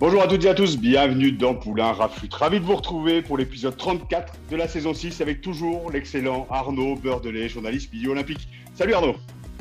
Bonjour à toutes et à tous, bienvenue dans Poulain Rafut. Ravi de vous retrouver pour l'épisode 34 de la saison 6 avec toujours l'excellent Arnaud Beurdelet, journaliste milieu olympique. Salut Arnaud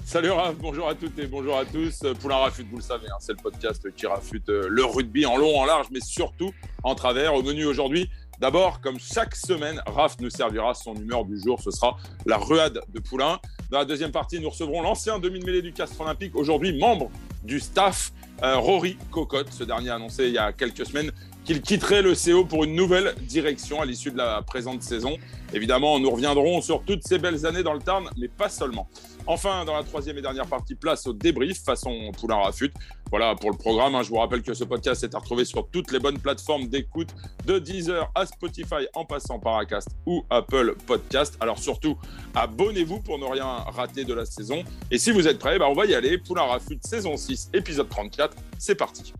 Salut Raph, bonjour à toutes et bonjour à tous. Poulain Rafut, vous le savez, hein, c'est le podcast qui rafute euh, le rugby en long, en large, mais surtout en travers. Au menu aujourd'hui, d'abord, comme chaque semaine, Raph nous servira son humeur du jour. Ce sera la ruade de Poulain. Dans la deuxième partie, nous recevrons l'ancien demi-mêlée du Castre Olympique, aujourd'hui membre du staff, euh, Rory Cocotte. Ce dernier annoncé il y a quelques semaines qu'il quitterait le CO pour une nouvelle direction à l'issue de la présente saison. Évidemment, nous reviendrons sur toutes ces belles années dans le Tarn, mais pas seulement. Enfin, dans la troisième et dernière partie, place au débrief façon Poulain Rafut. Voilà pour le programme. hein. Je vous rappelle que ce podcast est à retrouver sur toutes les bonnes plateformes d'écoute, de Deezer à Spotify, en passant par Acast ou Apple Podcast. Alors surtout, abonnez-vous pour ne rien rater de la saison. Et si vous êtes prêts, bah, on va y aller. Poulain Rafut, saison 6, épisode 34. C'est parti.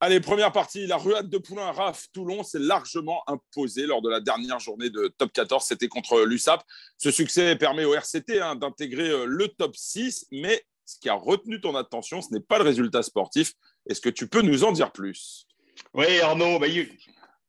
Allez, première partie, la ruade de Poulain Raf Toulon s'est largement imposée lors de la dernière journée de top 14. C'était contre l'USAP. Ce succès permet au RCT hein, d'intégrer euh, le top 6, mais ce qui a retenu ton attention, ce n'est pas le résultat sportif. Est-ce que tu peux nous en dire plus? Oui Arnaud, bah,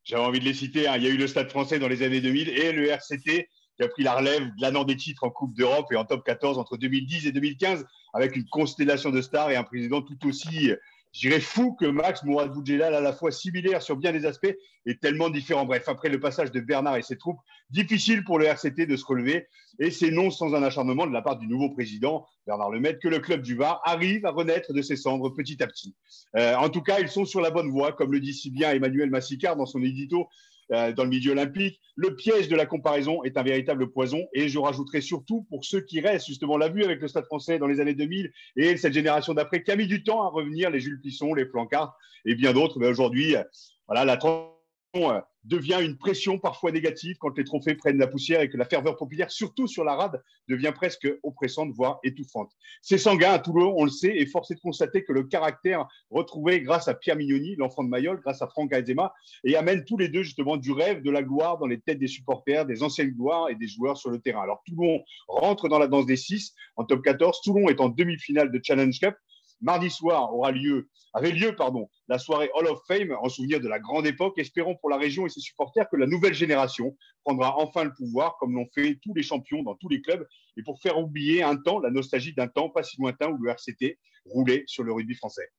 j'avais envie de les citer. hein. Il y a eu le Stade français dans les années 2000 et le RCT qui a pris la relève de l'année des titres en Coupe d'Europe et en top 14 entre 2010 et 2015 avec une constellation de stars et un président tout aussi, je fou que Max Mourad Boudjelal, à la fois similaire sur bien des aspects et tellement différent. Bref, après le passage de Bernard et ses troupes, difficile pour le RCT de se relever et c'est non sans un acharnement de la part du nouveau président, Bernard Lemaitre, que le club du Var arrive à renaître de ses cendres petit à petit. Euh, en tout cas, ils sont sur la bonne voie, comme le dit si bien Emmanuel Massicard dans son édito dans le milieu olympique. Le piège de la comparaison est un véritable poison. Et je rajouterai surtout pour ceux qui restent, justement, l'a vu avec le Stade français dans les années 2000 et cette génération d'après qui a mis du temps à revenir, les Jules Plisson, les Flancard et bien d'autres. Mais aujourd'hui, euh, voilà, la euh, devient une pression parfois négative quand les trophées prennent la poussière et que la ferveur populaire, surtout sur la rade, devient presque oppressante, voire étouffante. C'est sanguin à Toulon, on le sait, et force est de constater que le caractère retrouvé grâce à Pierre Mignoni, l'enfant de Mayol, grâce à Franck Azema, et amène tous les deux justement du rêve, de la gloire dans les têtes des supporters, des anciennes gloires et des joueurs sur le terrain. Alors Toulon rentre dans la danse des six en top 14. Toulon est en demi-finale de Challenge Cup. Mardi soir aura lieu, avait lieu pardon, la soirée Hall of Fame en souvenir de la grande époque. Espérons pour la région et ses supporters que la nouvelle génération prendra enfin le pouvoir comme l'ont fait tous les champions dans tous les clubs et pour faire oublier un temps, la nostalgie d'un temps pas si lointain où le RCT roulait sur le rugby français.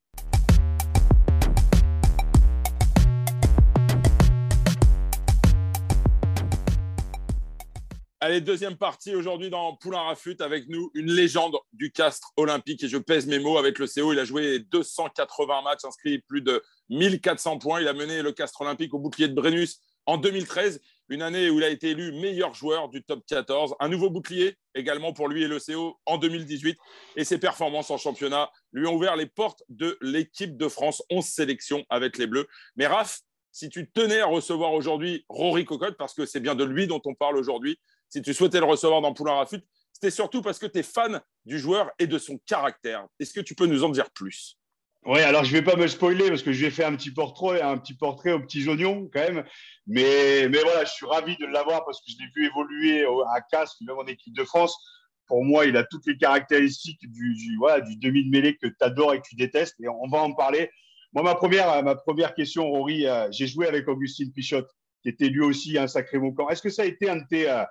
Allez, deuxième partie aujourd'hui dans Poulain Rafut avec nous, une légende du Castre olympique. Et je pèse mes mots avec le CO. Il a joué 280 matchs, inscrit plus de 1400 points. Il a mené le Castre olympique au bouclier de Brennus en 2013, une année où il a été élu meilleur joueur du top 14. Un nouveau bouclier également pour lui et le CO en 2018. Et ses performances en championnat lui ont ouvert les portes de l'équipe de France. 11 sélections avec les Bleus. Mais Raph, si tu tenais à recevoir aujourd'hui Rory Cocotte, parce que c'est bien de lui dont on parle aujourd'hui, si tu souhaitais le recevoir dans Poulain Rafut, c'était surtout parce que tu es fan du joueur et de son caractère. Est-ce que tu peux nous en dire plus? Oui, alors je vais pas me spoiler parce que je vais faire un petit portrait, un petit portrait aux petits oignons quand même. Mais, mais voilà, je suis ravi de l'avoir parce que je l'ai vu évoluer à Castres, même en équipe de France. Pour moi, il a toutes les caractéristiques du, voilà, du demi de mêlée que tu adores et que tu détestes. Et on va en parler. Moi, ma première, ma première question, Rory, euh, j'ai joué avec Augustine Pichotte, qui était lui aussi un sacré moquant. Est-ce que ça a été un de tes.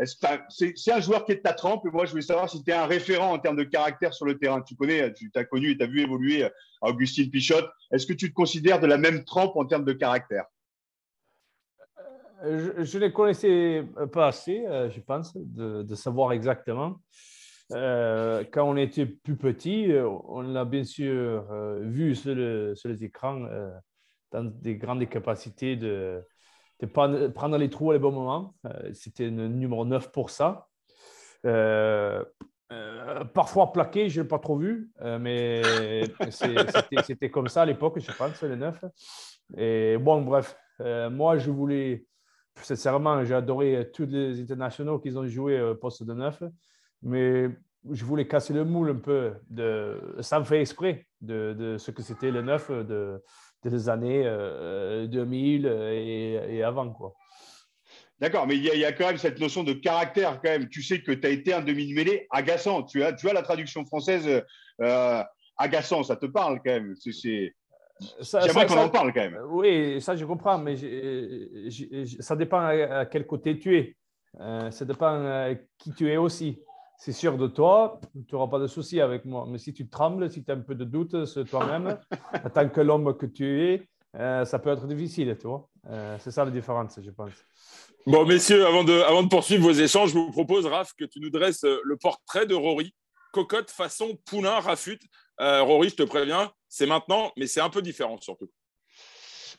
Euh, t'as- c'est un joueur qui est de ta trempe moi je voulais savoir si tu es un référent en termes de caractère sur le terrain. Tu connais, tu as connu et tu as vu évoluer euh, Augustine Pichotte. Est-ce que tu te considères de la même trempe en termes de caractère? Je, je ne connaissais pas assez, euh, je pense, de, savoir exactement. Euh, quand on était plus petit, euh, on l'a bien sûr euh, vu sur, le- sur les écrans euh, dans des grandes capacités de, de prendre, les trous à les bons moments. Euh, C'était le numéro 9 pour ça. parfois plaqué, je ne l'ai pas trop vu, mais c'était comme ça à l'époque, je pense, les neuf. Et bon, bref, moi, je voulais, sincèrement, j'ai adoré tous les internationaux qui ont joué au poste de neuf, mais je voulais casser le moule un peu, de, me fait exprès, de, ce que c'était le neuf de, des années 2000 et, avant. quoi. D'accord, mais il y, a quand même cette notion de caractère quand même. Tu sais que tu as été un demi-mêlée agaçant. Tu as, tu as la traduction française euh, agaçant, ça te parle quand même. C'est, J'aimerais qu'on en parle quand même. Oui, ça je comprends, mais ça dépend à, quel côté tu es. Euh, ça dépend qui tu es aussi c'est sûr de toi, tu n'auras pas de souci avec moi. Mais si tu trembles, si tu as un peu de doute sur toi-même, en tant que l'homme que tu es, euh, ça peut être difficile, tu vois. Euh, c'est ça la différence, je pense. Bon, messieurs, avant de, avant de poursuivre vos échanges, je vous propose, Raph, que tu nous dresses euh, le portrait de Rory, cocotte façon poulain rafute. Rory, je te préviens, c'est maintenant, mais c'est un peu différent surtout.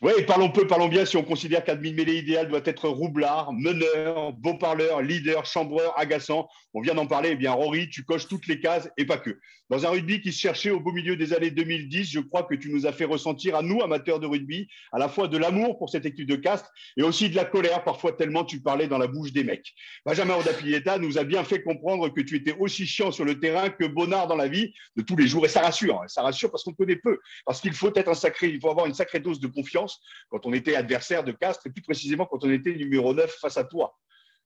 Oui, parlons peu, parlons bien. Si on considère qu'un demi-mêlée idéal doit être roublard, meneur, beau parleur, leader, chambreur, agaçant, on vient d'en parler. Eh bien, Rory, tu coches toutes les cases et pas que. Dans un rugby qui se cherchait au beau milieu des années 2010, je crois que tu nous as fait ressentir à nous, amateurs de rugby, à la fois de l'amour pour cette équipe de Castres et aussi de la colère, parfois tellement tu parlais dans la bouche des mecs. Benjamin Odapieta nous a bien fait comprendre que tu étais aussi chiant sur le terrain que Bonnard dans la vie de tous les jours. Et ça rassure, hein. ça rassure parce qu'on connaît peu, parce qu'il faut être un sacré, il faut avoir une sacrée dose de confiance quand on était adversaire de Castres et plus précisément quand on était numéro 9 face à toi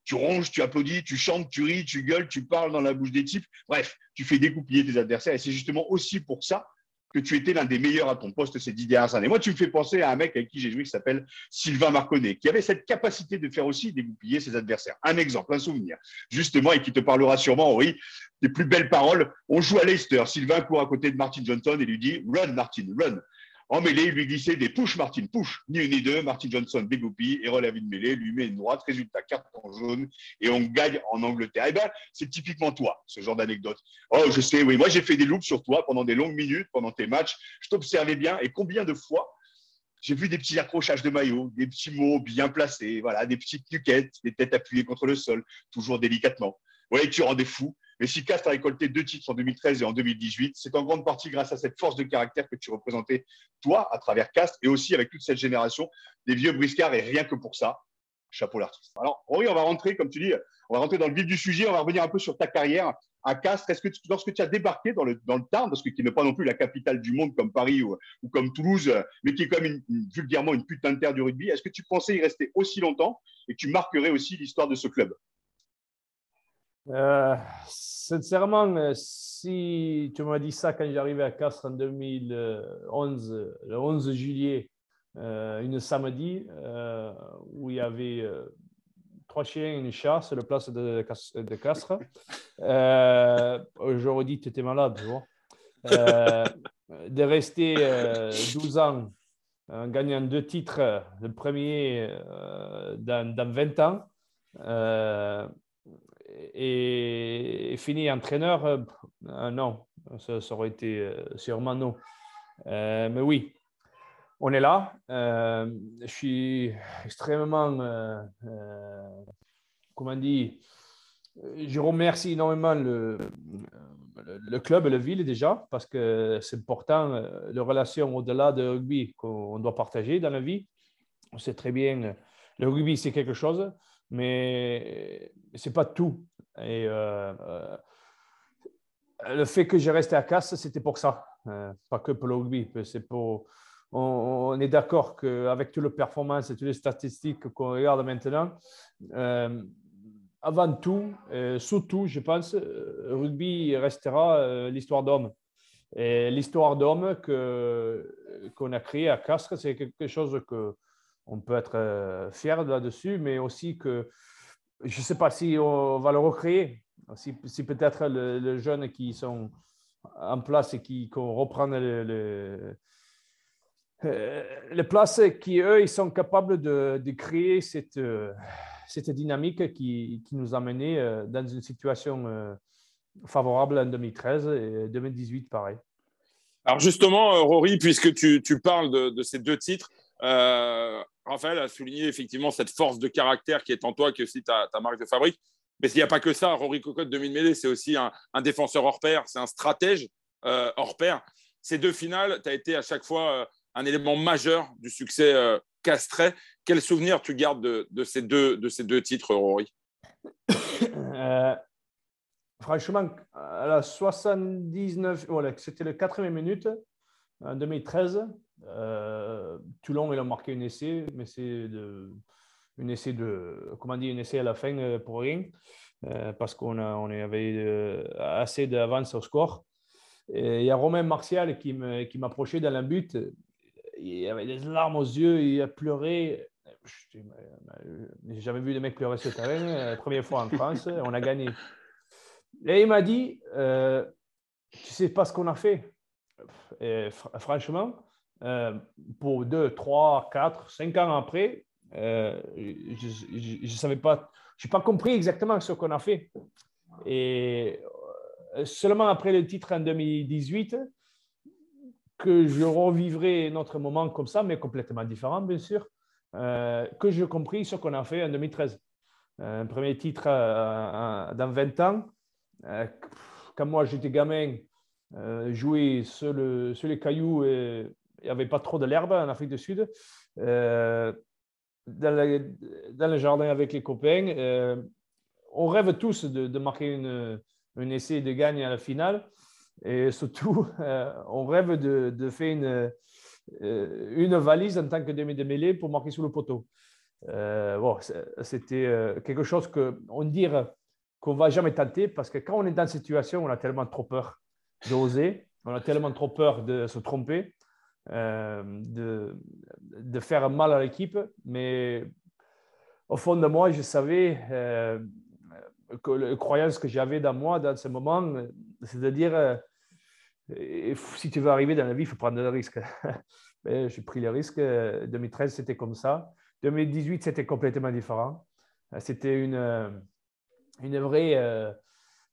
tu ronges, tu applaudis, tu chantes, tu ris, tu gueules, tu parles dans la bouche des types. Bref, tu fais découpiller tes adversaires. Et c'est justement aussi pour ça que tu étais l'un des meilleurs à ton poste ces dix dernières années. Moi, tu me fais penser à un mec avec qui j'ai joué qui s'appelle Sylvain Marconnet, qui avait cette capacité de faire aussi dégoupiller ses adversaires. Un exemple, un souvenir, justement, et qui te parlera sûrement, Henri, des plus belles paroles. On joue à Leicester. Sylvain court à côté de Martin Johnson et lui dit Run, Martin, run. En mêlée, il lui glissait des push Martin, push, ni une ni deux. Martin Johnson dégoupille et relève une mêlée, lui met une droite, résultat carton jaune et on gagne en Angleterre. Eh bien, c'est typiquement toi, ce genre d'anecdote. Oh, je sais, oui, moi j'ai fait des loops sur toi pendant des longues minutes, pendant tes matchs. Je t'observais bien et combien de fois j'ai vu des petits accrochages de maillots, des petits mots bien placés, voilà, des petites nuquettes, des têtes appuyées contre le sol, toujours délicatement. Oui, tu rendais fou. Mais si Castres a récolté deux titres en 2013 et en 2018, c'est en grande partie grâce à cette force de caractère que tu représentais, toi, à travers Castres, et aussi avec toute cette génération des vieux briscards, et rien que pour ça, chapeau l'artiste. Alors, Henri, on va rentrer, comme tu dis, on va rentrer dans le vif du sujet, on va revenir un peu sur ta carrière à Castres. Est-ce que lorsque tu as débarqué dans le, dans le Tarn, parce que qui n'est pas non plus la capitale du monde comme Paris ou, comme Toulouse, mais qui est quand même vulgairement une putain de terre du rugby, est-ce que tu pensais y rester aussi longtemps et tu marquerais aussi l'histoire de ce club? Euh, sincèrement, euh, si tu m'as dit ça quand j'arrivais à Castres en 2011, le 11 juillet, euh, une samedi, où il y avait trois chiens et une chat sur la place de, Castres, j'aurais dit que tu étais malade, de rester 12 ans en gagnant deux titres, le premier dans, dans 20 ans, et, fini entraîneur, euh, euh, non, ça, aurait été euh, sûrement non. mais oui, on est là. je suis extrêmement, comment dire, je remercie énormément le, club et la ville déjà, parce que c'est important, les relations au-delà de rugby qu'on doit partager dans la vie. On sait très bien, le rugby, c'est quelque chose, mais ce n'est pas tout. Et euh, euh, le fait que j'ai resté à Casse, c'était pour ça, euh, pas que pour le rugby. C'est pour, on, est d'accord qu'avec toutes les performances et toutes les statistiques qu'on regarde maintenant, avant tout, surtout, je pense, rugby restera l'histoire d'homme. Et l'histoire d'homme qu'on a créée à Castres, c'est quelque chose que on peut être euh, fier là-dessus, mais aussi que je ne sais pas si on va le recréer, si, peut-être les jeunes qui sont en place et qui reprennent les, les, places, qui eux, ils sont capables de, créer cette, cette dynamique qui, nous a menés euh, dans une situation euh, favorable en 2013 et 2018, pareil. Alors justement, Rory, puisque tu, parles de, ces deux titres, euh, Raphaël a souligné effectivement cette force de caractère qui est en toi, qui est aussi ta, marque de fabrique. Mais il n'y a pas que ça, Rory Cocotte, demi-mêlée, c'est aussi un, défenseur hors pair, c'est un stratège hors pair. Ces deux finales, tu as été à chaque fois un élément majeur du succès Castret. Quel souvenir tu gardes de, ces, deux, de ces deux titres, Rory? Franchement, à la 79, voilà, c'était le quatrième minute en 2013. Euh, Toulon, il a marqué un essai, mais c'est un essai de, comment dire, un essai à la fin euh, pour rien, euh, parce qu'on on avait assez d'avance au score. Il y a Romain Martial qui m'approchait dans la but. Il avait des larmes aux yeux, il a pleuré. J'ai jamais vu des mecs pleurer sur le terrain. Première fois en France, on a gagné. Et il m'a dit, euh, tu sais pas ce qu'on a fait. Et franchement, euh, pour deux, trois, quatre, cinq ans après, euh, je ne savais pas, je n'ai pas compris exactement ce qu'on a fait. Et euh, seulement après le titre en 2018, que je revivrai notre moment comme ça, mais complètement différent, bien sûr, que j'ai compris ce qu'on a fait en 2013. Un premier titre dans 20 ans, euh, quand moi j'étais gamin, euh, jouer sur, le, sur, les cailloux il n'y avait pas trop de l'herbe en Afrique du Sud. Euh, dans, le jardin avec les copains, on rêve tous de, marquer une, un essai de gagne à la finale. Et surtout, on rêve de, de faire une, une valise en tant que demi de mêlée pour marquer sous le poteau. bon, c'était quelque chose qu'on dirait qu'on ne va jamais tenter parce que quand on est dans cette situation, on a tellement trop peur d'oser, on a tellement trop peur de se tromper, euh, de, de, faire mal à l'équipe. Mais au fond de moi, je savais euh, que la croyance que j'avais dans moi dans ce moment, c'est de dire euh, si tu veux arriver dans la vie, il faut prendre des risques. J'ai pris les risques. 2013, c'était comme ça. 2018, c'était complètement différent. C'était une une vraie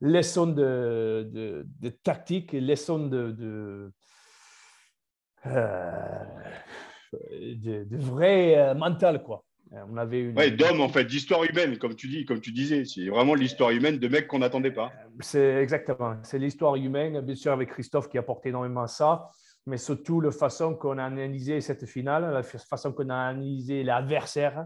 leçon de, de, de, tactique, leçon de, de, euh, de, vrai euh, mental, quoi. On avait une... Ouais, d'homme, en fait, d'histoire humaine, comme tu dis, comme tu disais. C'est vraiment l'histoire humaine de mecs qu'on n'attendait pas. C'est exactement. C'est l'histoire humaine, bien sûr, avec Christophe qui a apporté énormément ça, mais surtout la façon qu'on a analysé cette finale, la façon qu'on a analysé l'adversaire,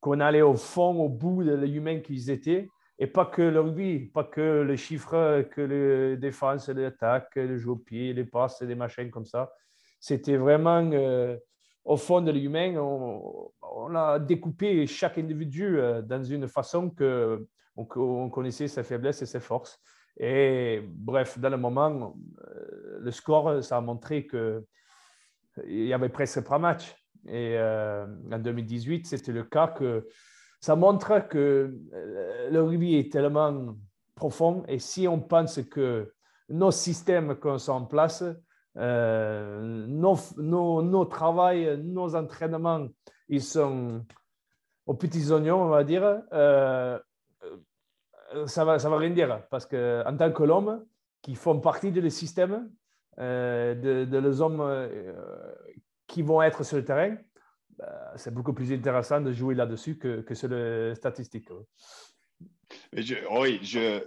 qu'on allait au fond, au bout de l'humain qu'ils étaient. Et pas que le rugby, pas que les chiffres, que les défenses, les attaques, les jeux au pied, les passes, les machins comme ça. C'était vraiment euh, au fond de l'humain, on, a découpé chaque individu euh, dans une façon que on, connaissait ses faiblesses et ses forces. Et bref, dans le moment, euh, le score, ça a montré qu'il y avait presque pas match. Et en 2018, c'était le cas que ça montre que euh, le rugby est tellement profond et si on pense que nos systèmes qu'on sont en place, euh, nos, nos, nos travails, nos entraînements, ils sont aux petits oignons, on va dire, euh, ça va, ça va rien dire. Parce qu'en tant que l'homme, qui font partie de le système, de, de les hommes qui vont être sur le terrain, c'est beaucoup plus intéressant de jouer là-dessus que, que, sur les statistiques. oui, j'ai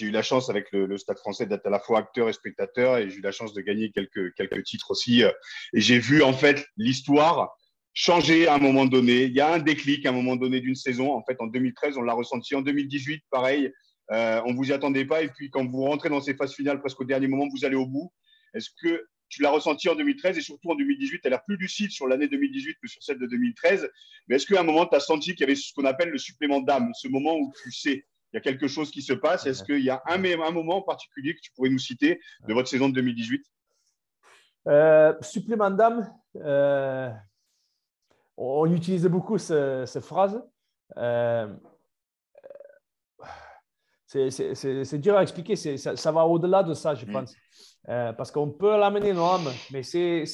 eu la chance avec le, Stade français d'être à la fois acteur et spectateur et j'ai eu la chance de gagner quelques, quelques titres aussi. Euh, et j'ai vu en fait l'histoire changer à un moment donné. Il y a un déclic à un moment donné d'une saison. En fait, en 2013, on l'a ressenti. En 2018, pareil, euh, on ne vous y attendait pas. Et puis, quand vous rentrez dans ces phases finales, presque au dernier moment, vous allez au bout. Est-ce que tu l'as ressenti en 2013 et surtout en 2018. Tu as l'air plus lucide sur l'année 2018 que sur celle de 2013. Mais est-ce qu'à un moment, tu as senti qu'il y avait ce qu'on appelle le supplément d'âme, ce moment où tu sais il y a quelque chose qui se passe? Est-ce qu'il y a un, un moment en particulier que tu pourrais nous citer de votre saison de 2018 euh, Supplément d'âme, euh, on utilise beaucoup cette phrase. Euh, c'est dur à expliquer, ça, ça, va au-delà de ça, je mm. pense. Euh, parce qu'on peut l'amener l'âme, mais si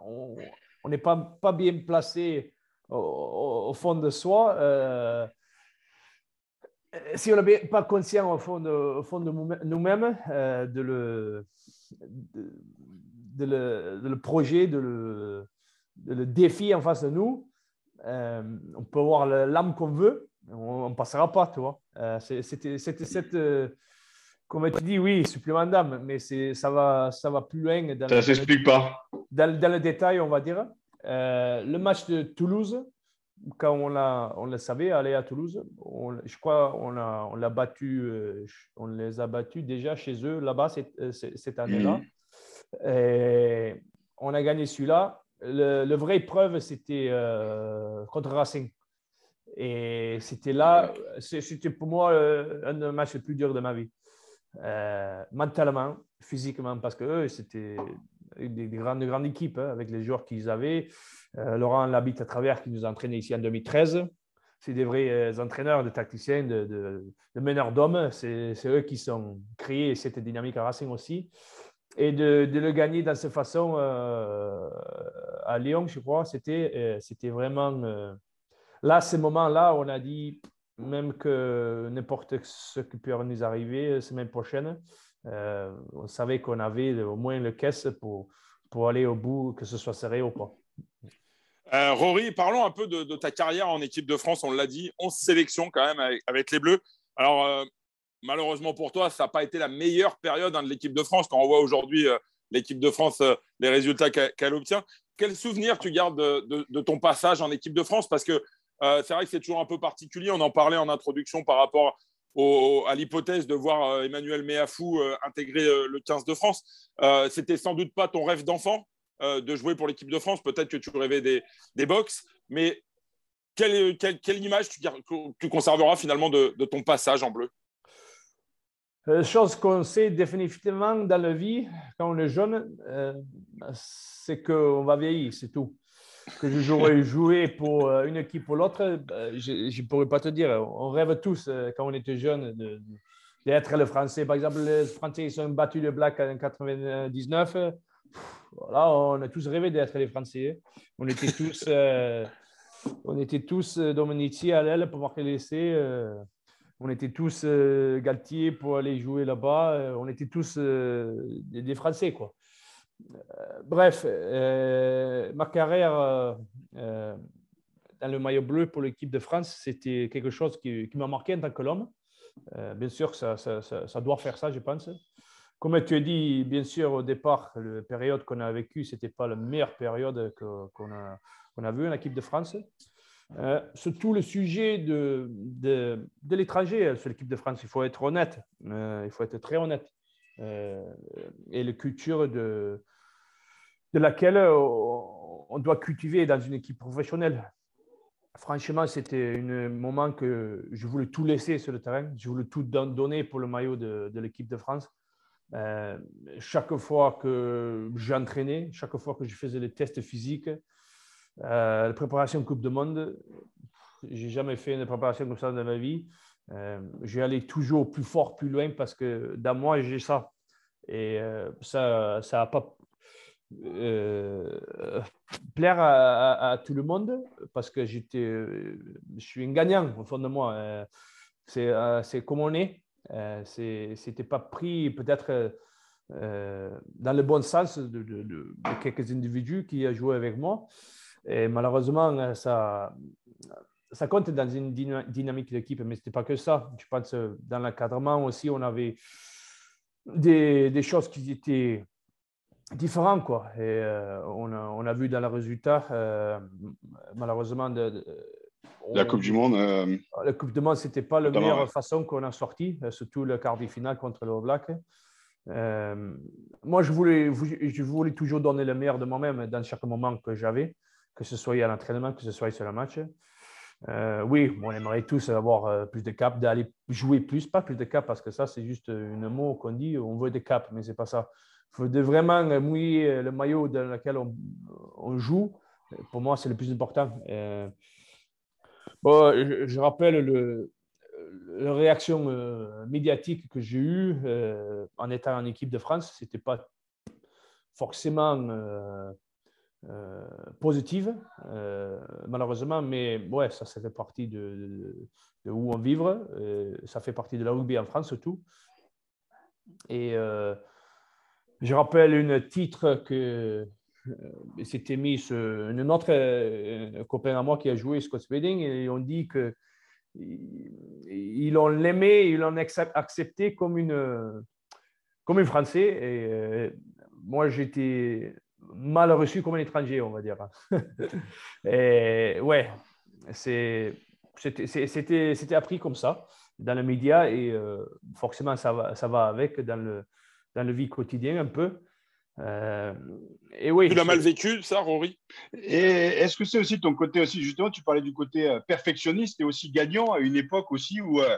on n'est pas, bien placé au, fond de soi, euh, si on n'est pas conscient au fond de, nous-mêmes euh, de, le, de, le, de, le, projet, de le, le, défi en face de nous, on peut avoir l'âme qu'on veut, on ne passera pas, tu vois. C'était cette, comme tu dis, oui, supplément d'âme, mais ça va, ça va plus loin. Dans ça ne s'explique pas. Dans, dans, le détail, on va dire. le match de Toulouse, quand on, l'a, on le savait, aller à Toulouse, je crois qu'on a, on l'a battu, euh, on les a battus déjà chez eux là-bas cette, euh, cette année-là. Mhm. on a gagné celui-là. Le, vrai épreuve, c'était euh, contre Racing. Et c'était là, c'était pour moi un des matchs les plus durs de ma vie. Mentalement, physiquement, parce que c'était des, grandes, grandes équipes hein, avec les joueurs qu'ils avaient. Euh, Laurent Labitte à travers qui nous a entraînés ici en 2013. C'est des vrais euh, entraîneurs, de tacticiens, de, meneurs d'hommes. C'est eux qui sont créés cette dynamique à Racing aussi. Et de, le gagner dans cette façon euh, à Lyon, je crois, c'était vraiment. là, ce moment-là, on a dit, même que n'importe ce qui peut nous arriver la semaine prochaine, on savait qu'on avait au moins le caisse pour, pour aller au bout, que ce soit serré ou pas. Euh, Rory, parlons un peu de, ta carrière en équipe de France. On l'a dit, 11 sélections quand même avec, les Bleus. Alors, euh, malheureusement pour toi, ça n'a pas été la meilleure période hein, de l'équipe de France. Quand on voit aujourd'hui euh, l'équipe de France, les résultats qu'elle obtient, quel souvenir tu gardes de, ton passage en équipe de France? Parce que c'est vrai que c'est toujours un peu particulier. On en parlait en introduction par rapport à l'hypothèse de voir Emmanuel Méafou intégrer le 15 de France. C'était sans doute pas ton rêve d'enfant euh, de jouer pour l'équipe de France. Peut-être que tu rêvais des, des box, mais quelle, image tu, conserveras finalement de, ton passage en bleu? Euh, chose qu'on sait définitivement dans la vie, quand on est jeune, euh, c'est qu'on va vieillir, c'est tout. Que je jouerai jouer pour une équipe ou l'autre, je ne pourrais pas te dire. On rêve tous, quand on était jeune, d'être le Français. Par exemple, les Français ils ont battu le Black en 99 voilà, on a tous rêvé d'être les Français. On était tous, euh, on était tous euh, Dominici à l'aile pour marquer l'essai. Euh, on était tous Galtier pour aller jouer là-bas. on était tous des, Français, quoi. Bref, ma carrière dans le maillot bleu pour l'équipe de France, c'était quelque chose qui, m'a marqué en tant que l'homme. bien sûr, ça, doit faire ça, je pense. Comme tu as dit, bien sûr, au départ, la période qu'on a vécue, ce n'était pas la meilleure période qu'on a, vue en équipe de France. Euh, surtout le sujet de, de, de l'étranger sur l'équipe de France, il faut être honnête, euh, il faut être très honnête. Euh, et la culture de, de laquelle on doit cultiver dans une équipe professionnelle. Franchement, c'était un moment que je voulais tout laisser sur le terrain, je voulais tout donner pour le maillot de, de l'équipe de France. Euh, chaque fois que j'entraînais, chaque fois que je faisais les tests physiques, euh, la préparation Coupe du Monde, j'ai jamais fait une préparation comme ça dans ma vie. Euh, j'ai allé toujours plus fort, plus loin parce que dans moi, j'ai ça. Et euh, ça ça pas plaire à, tout le monde parce que j'étais, je suis un gagnant au fond de moi. c'est comme on est. Euh, ce n'était pas pris peut-être euh, dans le bon sens de, quelques individus qui ont joué avec moi. Et malheureusement, ça, ça compte dans une dynamique d'équipe, mais ce n'était pas que ça. Je pense dans l'encadrement aussi, on avait des, des, choses qui étaient différentes. Quoi. Et euh, on, a, on, a, vu dans le résultat, malheureusement, de, la Coupe du Monde. Euh, la Coupe du Monde, ce n'était pas la meilleure façon qu'on a sorti, euh, surtout le quart de finale contre le Black. Euh, moi, je voulais, je voulais toujours donner le meilleur de moi-même dans chaque moment que j'avais, que ce soit à l'entraînement, que ce soit sur le match. Oui, on aimerait tous avoir plus de cap, d'aller jouer plus, pas plus de cap, parce que ça, c'est juste un mot qu'on dit, on veut des caps, mais ce n'est pas ça. Il faut vraiment mouiller le maillot dans lequel on, joue. Pour moi, c'est le plus important je, rappelle le, la réaction euh, médiatique que j'ai eue euh, en étant en équipe de France. Ce n'était pas forcément euh, positive, malheureusement, mais ouais, ça, ça fait partie de, où on vivre. ça fait partie de la rugby en France surtout. Et je rappelle un titre que c'était mis un autre euh, copain à moi qui a joué Scott Spedding et on dit que ils l'ont aimé, ils l'ont accepté comme une, comme un Français. Et euh, moi, j'étais mal reçu comme un étranger, on va dire. et ouais, c'était appris comme ça dans les médias et euh, forcément, ça va, ça va avec dans le, dans le vie quotidien un peu. Euh, et oui, tu l'as mal vécu, ça, Rory? Et est-ce que c'est aussi ton côté aussi, justement, tu parlais du côté euh, perfectionniste et aussi gagnant à une époque aussi où, euh,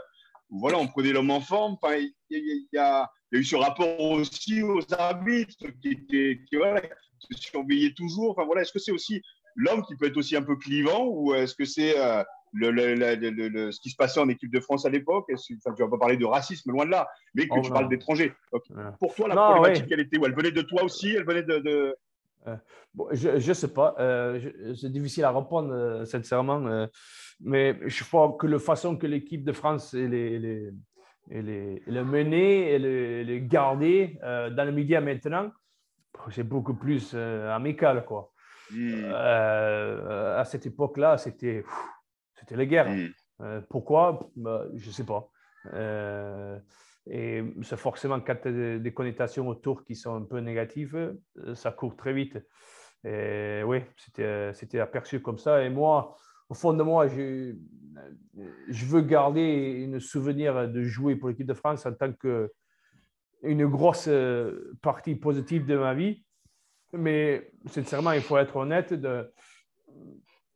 voilà, on prenait l'homme en forme. Il y, y, a eu ce rapport aussi aux arbitres qui, qui, qui voilà, se surveillaient toujours. Enfin, voilà, est-ce que c'est aussi l'homme qui peut être aussi un peu clivant ou est-ce que c'est le, ce qui se passait en équipe de France à l'époque? tu ne vas pas parler de racisme, loin de là, mais que oh, tu parles d'étrangers. Pour toi, la problématique, elle était où? Elle venait de toi aussi? Elle venait de. Euh, bon, je ne sais pas. Euh, c'est difficile à répondre, euh, sincèrement. mais je crois que la façon que l'équipe de France est les, les, les, les mener et les, garder dans le média maintenant, c'est beaucoup plus amical. Quoi. Hmm. à cette époque-là, c'était c'était la guerre. Mm. Euh, pourquoi? Bah, Je ne sais pas. Euh, et c'est forcément quand tu as des connotations autour qui sont un peu négatives, euh, ça court très vite. Et oui, c'était aperçu comme ça. Et moi, au fond de moi, je, je veux garder un souvenir de jouer pour l'équipe de France en tant que une grosse partie positive de ma vie. Mais sincèrement, il faut être honnête. Je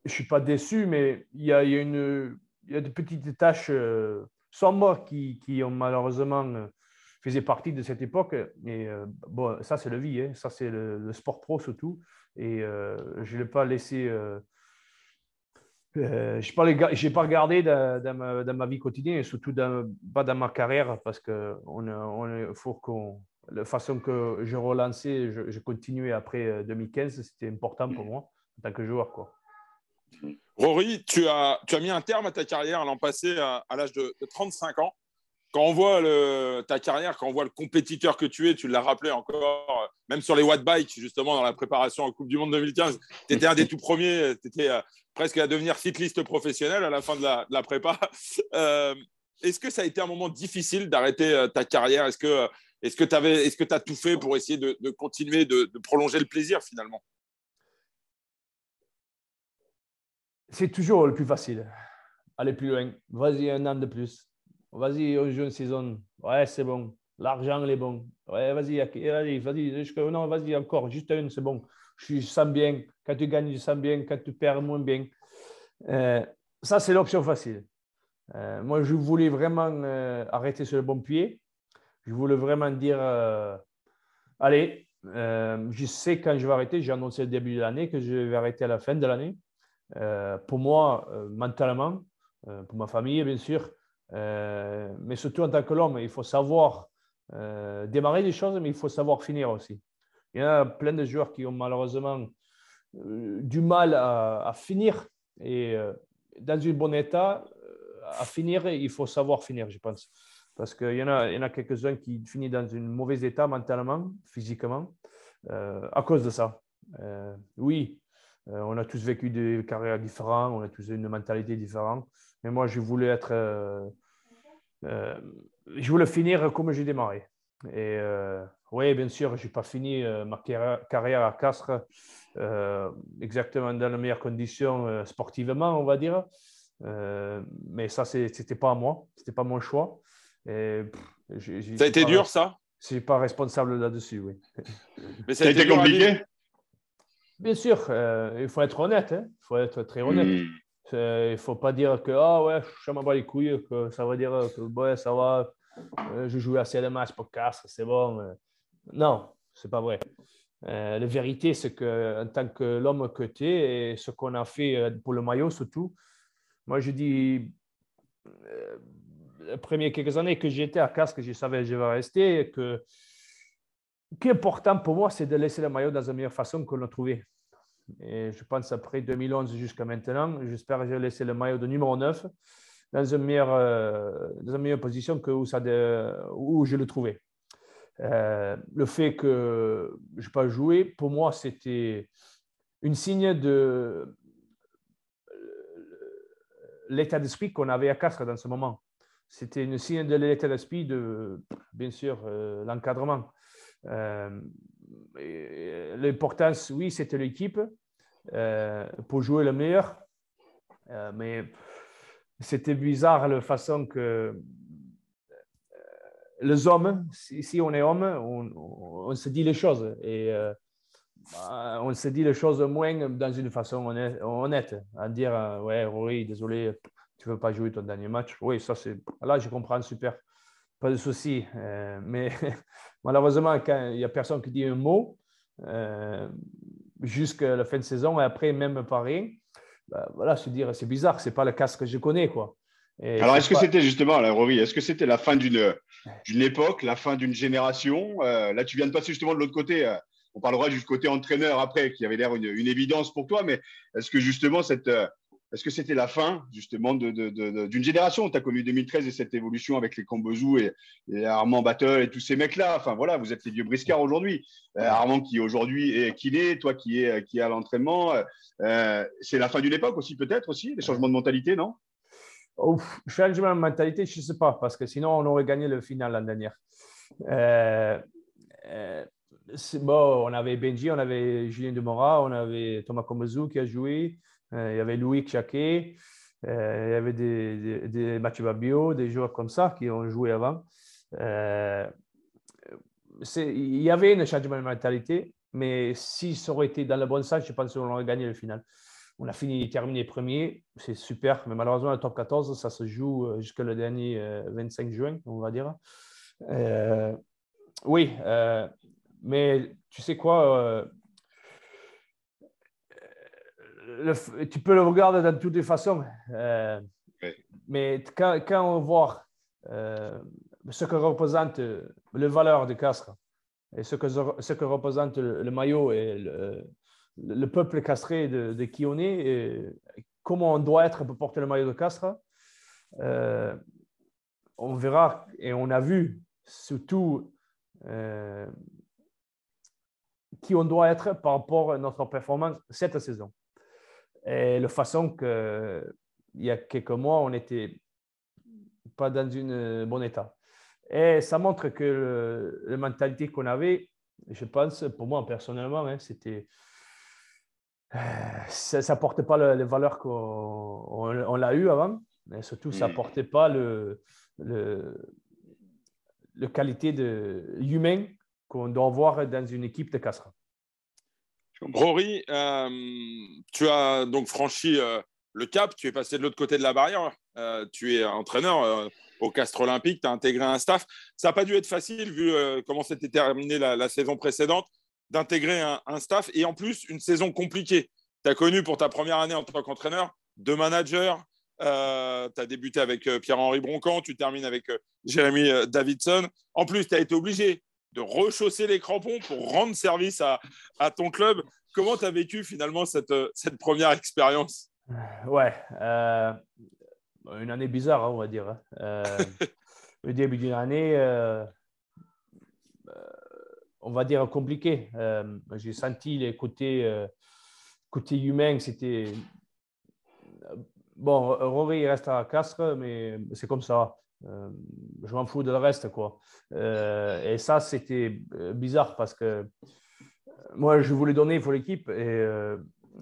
ne suis pas déçu, mais il y a, y a, y a petites tâches euh, sombres qui, qui, ont malheureusement euh, faisaient partie de cette époque. Euh, bon, ça, c'est la vie, hein. ça, c'est le, sport pro surtout. Et je ne l'ai pas laissé. Je n'ai pas, regardé dans, ma, dans, ma, vie quotidienne et surtout dans, pas dans ma carrière parce que on, on, faut la façon que je relançais, je, continuais après 2015, c'était important pour moi en tant que joueur. Quoi. Rory, tu as, tu as mis un terme à ta carrière l'an passé à, l'âge de, 35 ans. Quand on voit ta carrière, quand on voit le compétiteur que tu es, tu l'as rappelé encore, même sur les watt bikes, justement, dans la préparation en Coupe du Monde 2015, tu étais un des tout premiers, tu étais euh, presque à devenir cycliste professionnel à la fin de la, prépa. Euh, est-ce que ça a été un moment difficile d'arrêter euh, ta carrière? Est-ce que est-ce tu as tout fait pour essayer de, continuer, de, prolonger le plaisir finalement? C'est toujours le plus facile. Aller plus loin. Vas-y, un an de plus. Vas-y, on joue une saison. Ouais, c'est bon. L'argent, il est bon. Ouais, vas-y, vas-y, vas-y. Non, vas-y, encore. Juste une, c'est bon. Je sens bien. Quand tu gagnes, je sens bien. Quand tu perds, moins bien. Euh, ça, c'est l'option facile. Euh, moi, je voulais vraiment euh, arrêter sur le bon pied. Je voulais vraiment dire allez, je sais quand je vais arrêter. J'ai annoncé au début de l'année que je vais arrêter à la fin de l'année. Pour moi, mentalement, pour ma famille, bien sûr, mais surtout en tant que l'homme, il faut savoir démarrer des choses, mais il faut savoir finir aussi. Il y a plein de joueurs qui ont malheureusement du mal à, finir et dans un bon état, à finir, il faut savoir finir, je pense. Parce qu'il y en a, a quelques-uns qui finissent dans un mauvais état mentalement, physiquement, à cause de ça. oui, euh, on a tous vécu des carrières différentes, on a tous une mentalité différente. Mais moi, je voulais être. Euh, euh, je voulais finir comme j'ai démarré. Et oui, bien sûr, je n'ai pas fini ma carrière à Castres exactement dans les meilleures conditions sportivement, on va dire. mais ça, ce n'était pas à moi, ce n'était pas mon choix. Et, ça a été dur, ça? Je ne suis pas responsable là-dessus, oui. Mais ça a, été compliqué? Bien sûr, euh, il faut être honnête. Hein. Il faut être très honnête. Hmm. Il ne faut pas dire que ah ouais, je m'en bats les couilles, que ça veut dire que ouais, ça va, euh, je joue assez de matchs pour casse, c'est bon. Euh. Non, c'est pas vrai. la vérité, c'est qu'en tant que l'homme que tu es et ce qu'on a fait pour le maillot surtout, moi je dis, les premières quelques années que j'étais à Castres, je savais que je vais rester, que ce qui est important pour moi, c'est de laisser le maillot dans la meilleure façon qu'on l'a trouvé. Et je pense après 2011 jusqu'à maintenant, j'espère que j'ai laissé le maillot de numéro 9 dans une meilleure, euh, dans une meilleure position que où, ça je le trouvais. Euh, le fait que je n'ai pas joué, pour moi, c'était une signe de l'état d'esprit qu'on avait à Castres dans ce moment. C'était une signe de l'état d'esprit de, bien sûr, l'encadrement. L'importance, oui, c'était l'équipe pour jouer le meilleur, mais c'était bizarre la façon que les hommes, si, on est homme, on, se dit les choses. Et euh, bah, on se dit les choses moins dans une façon honnête, à dire euh, Ouais, oui, désolé, tu ne veux pas jouer ton dernier match. Oui, ça, c'est. Là, je comprends, super. Pas de souci. Euh, mais malheureusement, quand il n'y a personne qui dit un mot, jusqu'à la fin de saison, et après, même pareil, bah, voilà, se dire c'est bizarre, c'est pas le casque que je connais. quoi. Alors, est-ce que c'était justement, la Rory, est-ce que c'était la fin d'une époque, la fin d'une génération? Euh, Là, tu viens de passer justement de l'autre côté. Euh, on parlera du côté entraîneur après, qui avait l'air une, évidence pour toi, mais est-ce que justement, cette, euh, est-ce que c'était la fin justement d'une génération? Tu as connu 2013 et cette évolution avec les Combezou et, Armand Battle et tous ces mecs-là. Enfin voilà, vous êtes les vieux briscards aujourd'hui. Armand qui aujourd'hui est kiné, toi qui es, qui est à l'entraînement. c'est la fin d'une époque aussi peut-être aussi, des changements de mentalité, non? Ouf, changement de mentalité, je ne sais pas, parce que sinon, on aurait gagné le final l'année dernière. Euh, euh, bon, on avait Benji, on avait Julien Demora, on avait Thomas Komezou qui a joué, euh, il y avait Louis Chaké, il y avait des, des, Mathieu Babio, des joueurs comme ça qui ont joué avant. il y avait un changement de mentalité, mais si ça aurait été dans le bon sens, je pense qu'on aurait gagné le final. On a fini, terminé premier, c'est super, mais malheureusement, le top 14, ça se joue euh, jusqu'au dernier 25 euh, juin, on va dire. Euh, oui, mais tu sais quoi, tu peux le regarder de toutes les façons, mais quand, on voit ce que représente le valeur de casque et ce que, ce que représente le, le maillot et le, le peuple castré de, qui on est, et comment on doit être pour porter le maillot de Castres. Euh, on verra et on a vu surtout euh, qui on doit être par rapport à notre performance cette saison. Et la façon que il y a quelques mois, on n'était pas dans un bon état. Et ça montre que la mentalité qu'on avait, je pense, pour moi personnellement, hein, c'était ça ne portait pas les valeurs qu'on on, l'a eu avant, mais surtout, ça ne mm. portait pas le, le, qualité de, humain qu'on doit avoir dans une équipe de Castres. Rory, euh, tu as donc franchi euh, le cap, tu es passé de l'autre côté de la barrière, euh, tu es entraîneur au Castres Olympique, tu as intégré un staff. Ça n'a pas dû être facile vu comment s'était terminée la, saison précédente d'intégrer un, staff et en plus une saison compliquée. Tu as connu pour ta première année en tant qu'entraîneur deux managers. Tu as débuté avec Pierre-Henri Broncan, tu termines avec Jérémy Davidson. En plus, tu as été obligé de rechausser les crampons pour rendre service à, à ton club. Comment tu as vécu finalement cette, cette première expérience? Ouais, une année bizarre, hein, on va dire. Hein. le début d'une année, on va dire, compliqué. Euh, j'ai senti les côtés, euh, côté humain, c'était. Bon, Rory reste à Castres, mais c'est comme ça. Euh, je m'en fous de le reste, quoi. et ça, c'était bizarre parce que moi, je voulais donner pour l'équipe et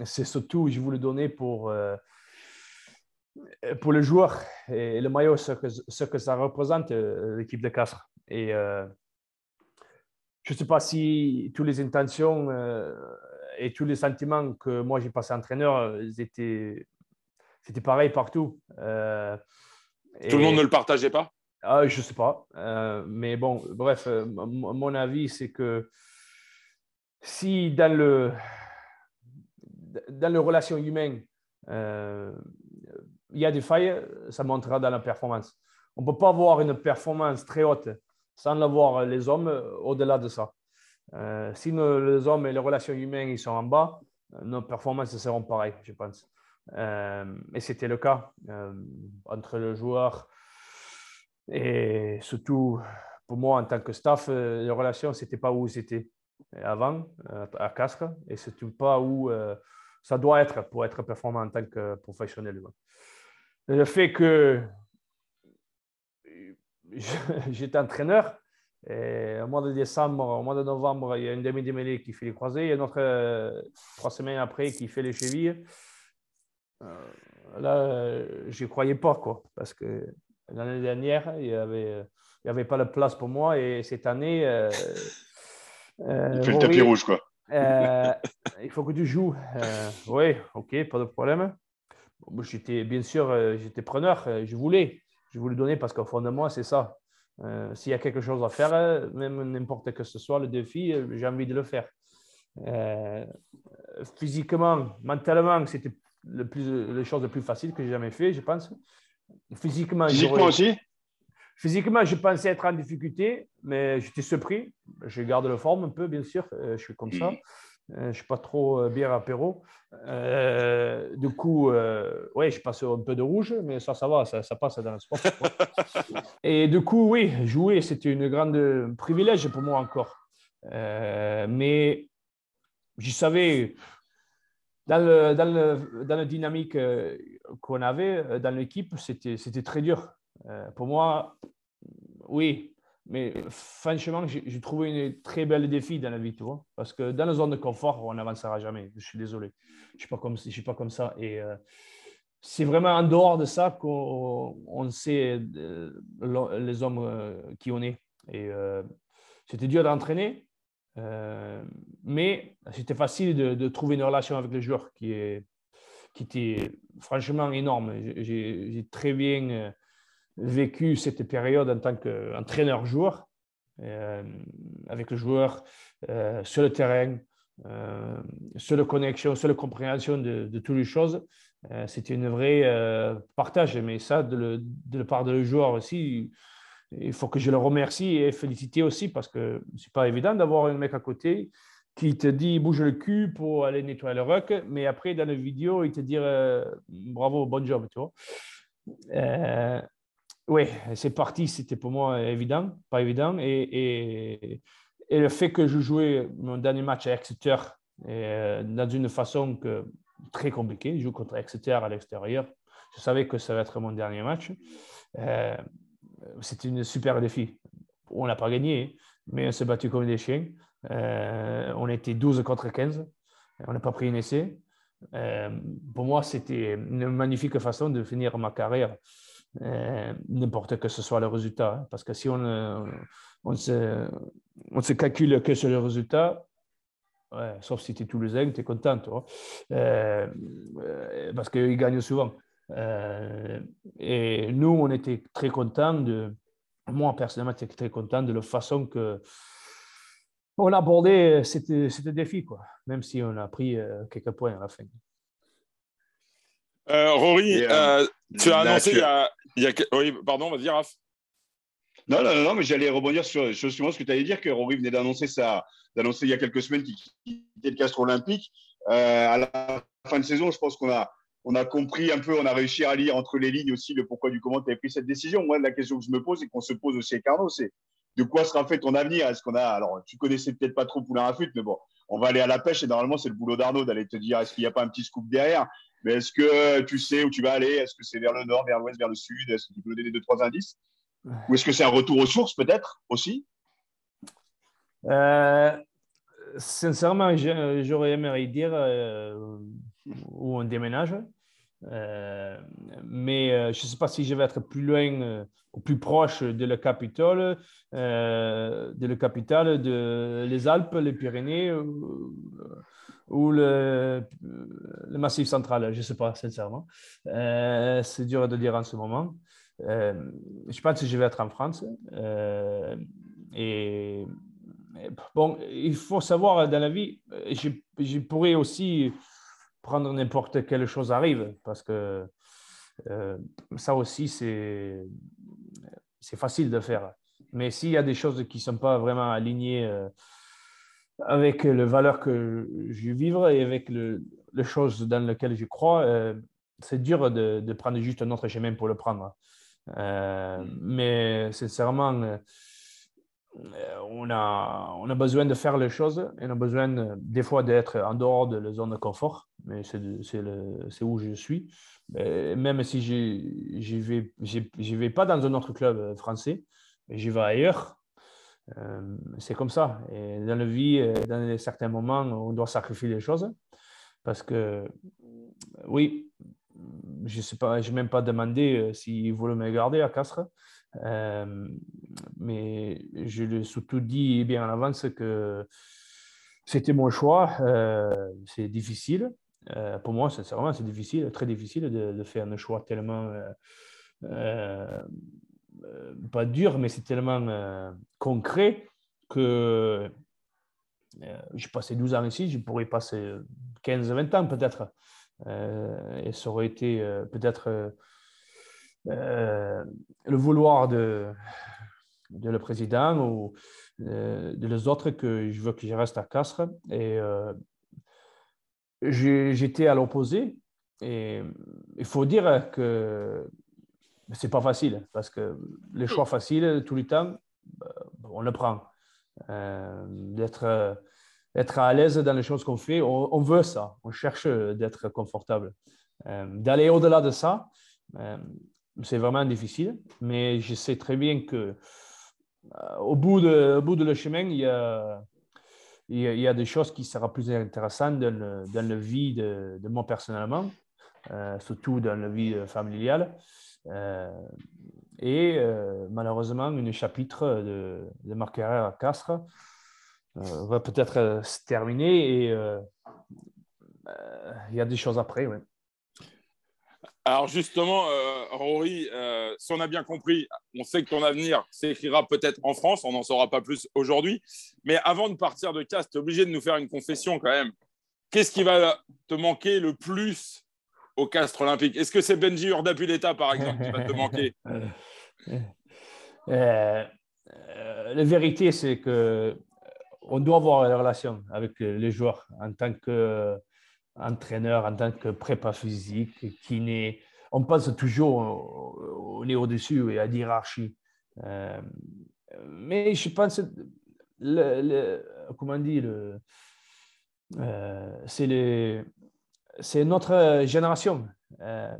c'est surtout, je voulais donner pour, pour le joueur et le maillot, ce que, ça représente, l'équipe de Castres. Et je ne sais pas si toutes les intentions euh, et tous les sentiments que moi j'ai passé entraîneur, euh, c'était pareil partout. Euh, Tout le monde ne le partageait pas? Ah, Je ne sais pas. mais bon, bref, mon avis, c'est que si dans le dans les relations humaines, il y a des failles, ça montrera dans la performance. On ne peut pas avoir une performance très haute sans avoir les hommes euh, au-delà de ça. Euh, si les hommes et les relations humaines ils sont en bas, euh, nos performances seront pareilles, je pense. Et c'était le cas entre le joueur et surtout pour moi en tant que staff, les relations, ce n'était pas où c'était avant, à Casque, et n'était pas où ça doit être pour être performant en tant que professionnel. le fait que j'étais entraîneur, au mois de décembre, au mois de novembre, il y a une demi-démêlée qui fait les croisés. Il y a une autre euh, trois semaines après qui fait les chevilles. Euh, là, je n'y croyais pas, quoi. Parce que l'année dernière, il n'y avait, il y avait pas de place pour moi. Et cette année. Euh, il fait le tapis rouge, quoi. il faut que tu joues. oui, ok, pas de problème. j'étais, bien sûr, j'étais preneur. Je voulais. Je voulais donner parce qu'au fond de moi, c'est ça. Euh, s'il y a quelque chose à faire, euh, même n'importe que ce soit le défi, euh, j'ai envie de le faire. physiquement, mentalement, c'était le plus, les choses les plus faciles que j'ai jamais fait, je pense. Physiquement, Physiquement aussi? Physiquement, je pensais être en difficulté, mais j'étais surpris. Je garde la forme un peu, bien sûr. Je suis comme ça. Mhm. je ne suis pas trop bière apéro. Euh, du coup, euh, oui, je passe un peu de rouge, mais ça, ça va, ça, passe dans le sport. et du coup, oui, jouer, c'était une grande privilège pour moi encore. Euh, mais je savais, dans, le, dans, le, dans la dynamique qu'on avait dans l'équipe, c'était très dur. pour moi, oui, mais franchement, j'ai trouvé un très bel défi dans la vie, tu vois. Parce que dans la zone de confort, on n'avancera jamais. Je suis désolé. Je ne suis, pas comme, suis pas comme ça. Et euh, c'est vraiment en dehors de ça qu'on sait euh, les hommes euh, qui on est. Et c'était dur d'entraîner, mais c'était facile de, trouver une relation avec les joueurs qui, est, qui était franchement énorme. J'ai très bien vécu cette période en tant qu'entraîneur-joueur, euh, avec le joueur euh, sur le terrain, euh, sur la connexion, sur la compréhension de, toutes les choses. C'était une vraie partage, mais ça, de, la part de le joueur aussi, il faut que je le remercie et féliciter aussi parce que c'est pas évident d'avoir un mec à côté qui te dit bouge le cul pour aller nettoyer le rock, mais après dans la vidéo, il te dit bravo, bon job, tu vois. Oui, c'est parti, c'était pour moi évident, pas évident. Et, et, le fait que je jouais mon dernier match à Exeter euh, dans une façon que, très compliquée, je joue contre Exeter à l'extérieur, je savais que ça va être mon dernier match. Euh, c'était une super défi. On n'a pas gagné, mais on s'est battu comme des chiens. Euh, on était 12 contre 15. On n'a pas pris un essai. pour moi, c'était une magnifique façon de finir ma carrière euh, n'importe que ce soit le résultat. Hein. parce que si on, euh, se, calcule que sur le résultat, sauf si tu es Toulousain, tu es content, toi, euh, parce qu'ils gagnent souvent. Et nous, on était très contents de, moi personnellement, j'étais très content de la façon que on a abordé ce défi, quoi, même si on a pris quelques points à la fin. Rory, tu as annoncé il y a, oui, pardon, vas-y, Raph. Non, non, non, mais j'allais rebondir sur, sur ce que tu allais dire, que Rory venait d'annoncer ça, d'annoncer il y a quelques semaines qu'il quittait le Castre Olympique. Euh, à la fin de saison, je pense qu'on a, on a compris un peu, on a réussi à lire entre les lignes aussi le pourquoi du comment tu pris cette décision. Moi, la question que je me pose et qu'on se pose aussi avec Arnaud, c'est de quoi sera fait ton avenir? Est-ce qu'on a, alors tu connaissais peut-être pas trop Poulain Rafut, mais bon, on va aller à la pêche et normalement c'est le boulot d'Arnaud d'aller te dire est-ce qu'il n'y a pas un petit scoop derrière? Mais est-ce que tu sais où tu vas aller? Est-ce que c'est vers le nord, vers l'ouest, vers le sud? Est-ce que tu peux donner deux, trois indices? Ou est-ce que c'est un retour aux sources, peut-être, aussi? Euh, Sincèrement, j'aurais aimé dire euh, où on déménage. Euh, mais je ne sais pas si je vais être plus loin ou plus proche de la capitale, de la capitale, de les Alpes, les Pyrénées ou le, Massif central, je ne sais pas, sincèrement. Euh, c'est dur de dire en ce moment. Euh, je pense que je vais être en France. Euh, et bon, il faut savoir dans la vie, je, je pourrais aussi prendre n'importe quelle chose arrive parce que ça aussi, c'est facile de faire. Mais s'il y a des choses qui ne sont pas vraiment alignées avec les valeurs que je vivre et avec le, les choses dans lesquelles je crois, euh, c'est dur de, de, prendre juste un autre chemin pour le prendre. Euh, mais sincèrement, euh, on, a, on a besoin de faire les choses et on a besoin des fois d'être en dehors de la zone de confort. Mais c'est où je suis. même si je ne vais, vais pas dans un autre club français, j'y vais ailleurs. c'est comme ça. Dans la vie, dans certains moments, on doit sacrifier les choses. Parce que, oui, je n'ai sais pas, même pas demandé s'ils voulaient me garder à Castres. Euh, mais je l'ai surtout dit bien en avance que c'était mon choix. Euh, c'est difficile. Euh, pour moi, sincèrement, c'est difficile, très difficile de, faire un choix tellement, pas dur, mais c'est tellement concret que j'ai passé 12 ans ici, je pourrais passer 15-20 ans peut-être. et ça aurait été peut-être euh, le vouloir de, le président ou euh, de les autres que je veux que je reste à Castres. Et euh, j'étais à l'opposé. Et il faut dire que c'est pas facile parce que les choix faciles, tout le temps, on le prend. d'être être à l'aise dans les choses qu'on fait, on, veut ça, on cherche d'être confortable. D'aller au-delà de ça, c'est vraiment difficile, mais je sais très bien que euh, au, bout de, bout de le chemin, il y, a, il, y a, des choses qui seront plus intéressantes dans, le, dans la vie de, moi personnellement, euh, surtout dans la vie familiale. Euh, et malheureusement, un chapitre de, de, ma à Castres va peut-être se terminer et il y a des choses après. Ouais. Alors justement, euh, Rory, euh, si on a bien compris, on sait que ton avenir s'écrira peut-être en France, on n'en saura pas plus aujourd'hui. Mais avant de partir de Castres, tu es obligé de nous faire une confession quand même. Qu'est-ce qui va te manquer le plus au Castres olympique? Est-ce que c'est Benji Urdapuleta, par exemple, qui va te manquer? Euh, La vérité, c'est que on doit avoir une relation avec les joueurs en tant que entraîneur, en tant que prépa physique, kiné. On pense toujours au, est au-dessus et à hiérarchie. Euh, mais je pense, le, comment dire, euh, c'est notre génération. Euh,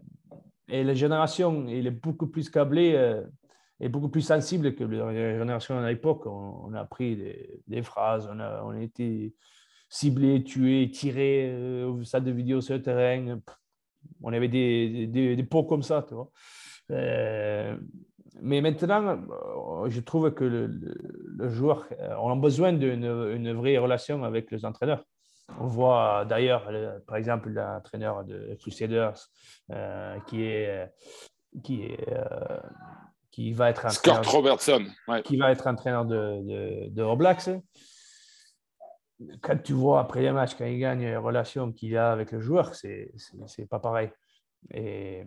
et la génération, elle est beaucoup plus câblée et beaucoup plus sensible que la génération à l'époque. On, a appris des, des phrases, on a, on a été ciblé, tué, tiré euh, au stade de vidéo sur le terrain. On avait des, des, des pots comme ça, tu vois. Euh, mais maintenant, euh, je trouve que le, le, joueur, on a besoin d'une une vraie relation avec les entraîneurs. On voit d'ailleurs, par exemple, l'entraîneur de Crusaders qui est qui est qui va être Scott Robertson, qui va être entraîneur de, de, de Roblax quand tu vois après les matchs, quand il gagne, les relations qu'il a avec le joueur, c'est pas pareil. Et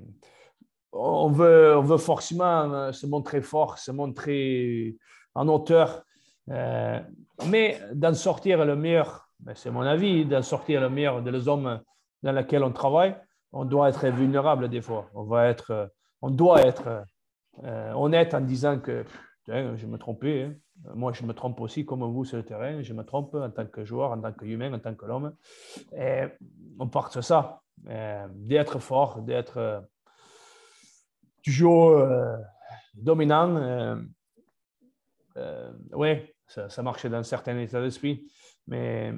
on veut, on veut forcément euh, se montrer fort, se montrer en hauteur, euh, mais d'en sortir le meilleur, ben, c'est mon avis, d'en sortir le meilleur de les hommes dans lesquels on travaille, on doit être vulnérable des fois. On, va être, on doit être euh, honnête en disant que je me trompais. Hein. Moi, je me trompe aussi comme vous sur le terrain. Je me trompe en tant que joueur, en tant qu'humain, en tant que l'homme. Et on part de ça, euh, d'être fort, d'être euh, toujours euh, dominant. oui, ça, ça marche dans certains états d'esprit, mais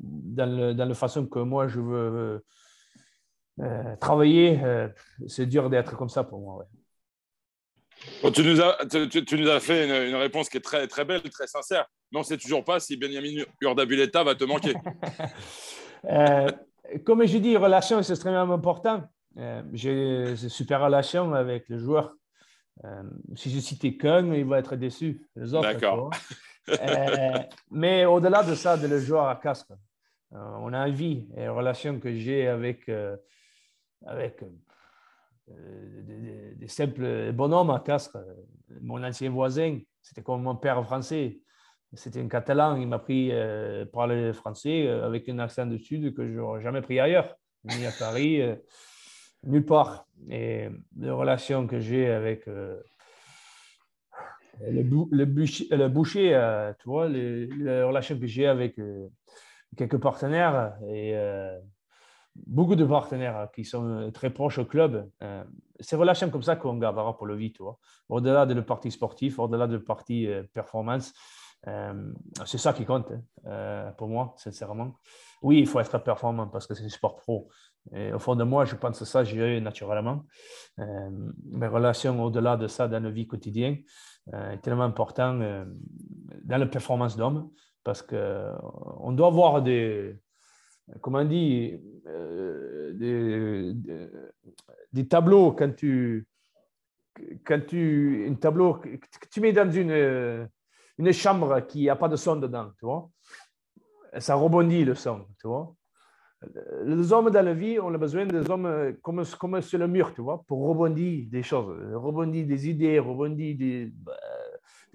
dans, dans, la façon que moi je veux travailler, c'est dur d'être comme ça pour moi. Tu, nous as, tu, nous as fait une, réponse qui est très, très belle, très sincère, mais on ne sait toujours pas si Benjamin Urdabuleta va te manquer. euh, comme je dis, relation, c'est extrêmement important. Euh, j'ai une super relation avec le joueur. Euh, si je cite qu'un, il va être déçu. D'accord. Euh, mais au-delà de ça, de le joueur à casque, on a envie et une relation que j'ai avec, avec euh, des, simples bonhommes à Castres. Mon ancien voisin, c'était comme mon père français. C'était un catalan, il m'a appris à parler français euh, avec un accent du sud que je n'aurais jamais pris ailleurs, ni à Paris, euh, nulle part. Et les relations que j'ai avec le, boucher, le boucher tu vois, les, relations que j'ai avec quelques partenaires et beaucoup de partenaires qui sont très proches au club. c'est relation comme ça qu'on gardera pour le vie, Au-delà de le parti sportif, au-delà de la partie performance, c'est ça qui compte pour moi, sincèrement. Oui, il faut être performant parce que c'est du sport pro. Au fond de moi, je pense que ça, j'irai naturellement. mes relations au-delà de ça dans la vie quotidienne est tellement important dans la performance d'homme parce qu'on doit avoir des, comment on dit, euh, des, tableaux quand tu, quand tu, un tableau que tu mets dans une, une chambre qui n'a pas de son dedans, tu vois, ça rebondit le son, tu vois. Les hommes dans la vie, on a besoin des hommes comme, comme sur le mur, tu vois, pour rebondir des choses, rebondir des idées, rebondir des, bah,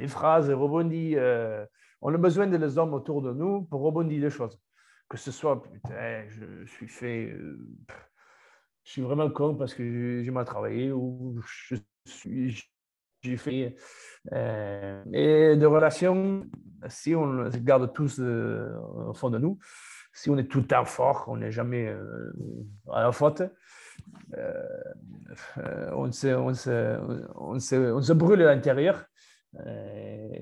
phrases, rebondir. Euh, on a besoin des hommes autour de nous pour rebondir des choses que ce soit, putain, je suis fait, euh, je suis vraiment con parce que j'ai mal travaillé ou je suis, j'ai fait. Euh, et de relations, si on garde tous euh, au fond de nous, si on est tout le temps fort, on n'est jamais à la faute, on, se, on, se, on, se, on se brûle à l'intérieur euh,